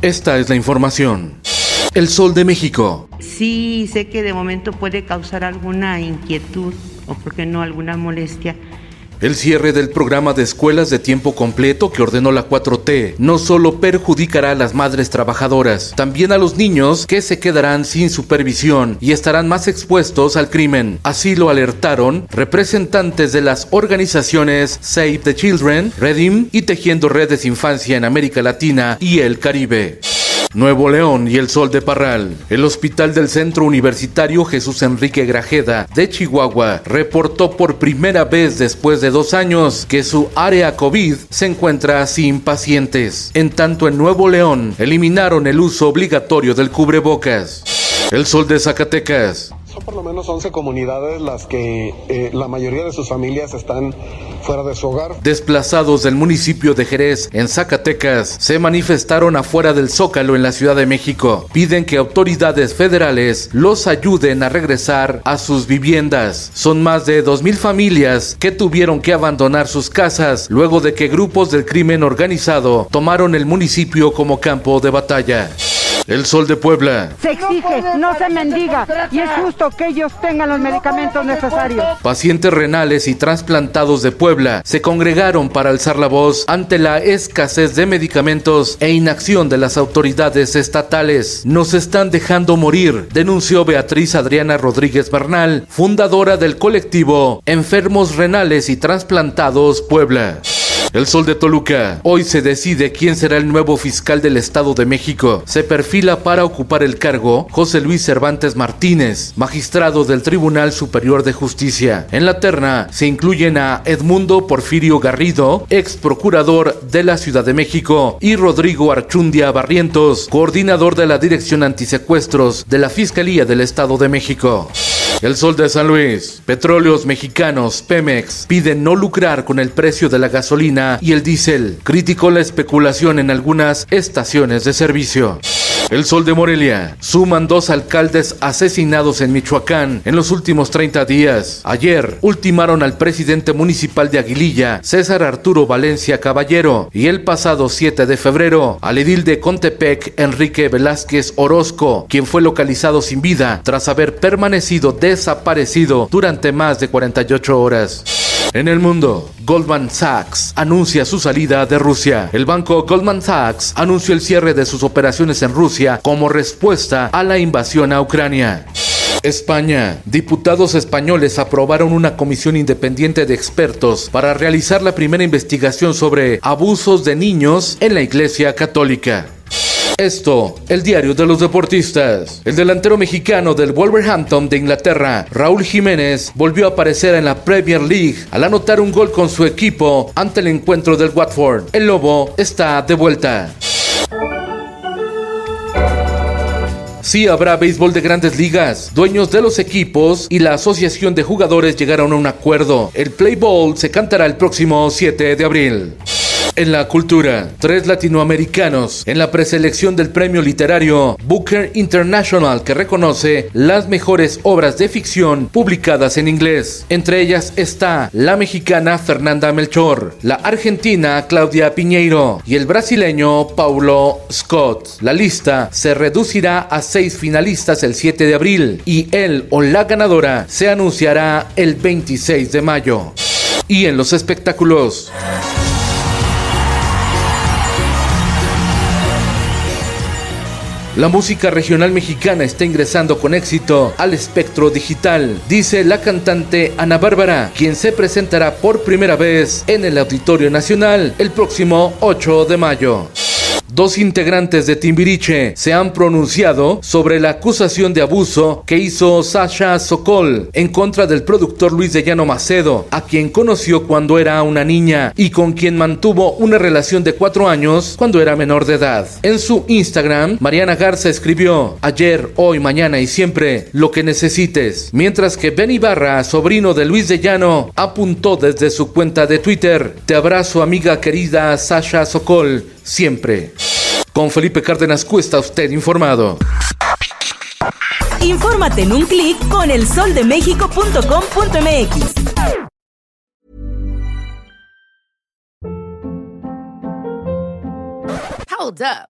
Esta es la información. El Sol de México. Sí, sé que de momento puede causar alguna inquietud o, por qué no, alguna molestia. El cierre del programa de escuelas de tiempo completo que ordenó la 4T no solo perjudicará a las madres trabajadoras, también a los niños que se quedarán sin supervisión y estarán más expuestos al crimen. Así lo alertaron representantes de las organizaciones Save the Children, Redim y Tejiendo Redes Infancia en América Latina y el Caribe. Nuevo León y el Sol de Parral. El Hospital del Centro Universitario Jesús Enrique Grajeda de Chihuahua reportó por primera vez después de dos años que su área COVID se encuentra sin pacientes. En tanto, en Nuevo León eliminaron el uso obligatorio del cubrebocas. El Sol de Zacatecas. Son por lo menos 11 comunidades las que eh, la mayoría de sus familias están fuera de su hogar. Desplazados del municipio de Jerez, en Zacatecas, se manifestaron afuera del Zócalo en la Ciudad de México. Piden que autoridades federales los ayuden a regresar a sus viviendas. Son más de 2.000 familias que tuvieron que abandonar sus casas luego de que grupos del crimen organizado tomaron el municipio como campo de batalla. El Sol de Puebla. Se exige, no se mendiga y es justo que ellos tengan los medicamentos necesarios. Pacientes renales y trasplantados de Puebla se congregaron para alzar la voz ante la escasez de medicamentos e inacción de las autoridades estatales. Nos están dejando morir, denunció Beatriz Adriana Rodríguez Bernal, fundadora del colectivo Enfermos Renales y Trasplantados Puebla. El Sol de Toluca. Hoy se decide quién será el nuevo fiscal del Estado de México. Se perfila para ocupar el cargo José Luis Cervantes Martínez, magistrado del Tribunal Superior de Justicia. En la terna se incluyen a Edmundo Porfirio Garrido, ex procurador de la Ciudad de México, y Rodrigo Archundia Barrientos, coordinador de la Dirección Antisecuestros de la Fiscalía del Estado de México. El Sol de San Luis. Petróleos Mexicanos, Pemex, piden no lucrar con el precio de la gasolina y el diésel. Criticó la especulación en algunas estaciones de servicio. El Sol de Morelia. Suman dos alcaldes asesinados en Michoacán en los últimos 30 días. Ayer ultimaron al presidente municipal de Aguililla, César Arturo Valencia Caballero, y el pasado 7 de febrero al edil de Contepec, Enrique Velázquez Orozco, quien fue localizado sin vida tras haber permanecido desaparecido durante más de 48 horas. En el mundo, Goldman Sachs anuncia su salida de Rusia. El banco Goldman Sachs anunció el cierre de sus operaciones en Rusia como respuesta a la invasión a Ucrania. España. Diputados españoles aprobaron una comisión independiente de expertos para realizar la primera investigación sobre abusos de niños en la Iglesia Católica. Esto, el diario de los deportistas. El delantero mexicano del Wolverhampton de Inglaterra, Raúl Jiménez, volvió a aparecer en la Premier League al anotar un gol con su equipo ante el encuentro del Watford. El Lobo está de vuelta. Sí habrá béisbol de grandes ligas. Dueños de los equipos y la asociación de jugadores llegaron a un acuerdo. El Play Ball se cantará el próximo 7 de abril. En la cultura, tres latinoamericanos en la preselección del premio literario Booker International que reconoce las mejores obras de ficción publicadas en inglés. Entre ellas está la mexicana Fernanda Melchor, la argentina Claudia Piñeiro y el brasileño Paulo Scott. La lista se reducirá a seis finalistas el 7 de abril y él o la ganadora se anunciará el 26 de mayo. Y en los espectáculos. La música regional mexicana está ingresando con éxito al espectro digital, dice la cantante Ana Bárbara, quien se presentará por primera vez en el Auditorio Nacional el próximo 8 de mayo. Dos integrantes de Timbiriche se han pronunciado sobre la acusación de abuso que hizo Sasha Sokol en contra del productor Luis de Llano Macedo, a quien conoció cuando era una niña y con quien mantuvo una relación de cuatro años cuando era menor de edad. En su Instagram, Mariana Garza escribió ayer, hoy, mañana y siempre lo que necesites, mientras que Ben Ibarra, sobrino de Luis de Llano, apuntó desde su cuenta de Twitter, te abrazo amiga querida Sasha Sokol, siempre. Con Felipe Cárdenas Cuesta usted informado. Infórmate en un clic con elsoldemexico.com.mx. Hold up.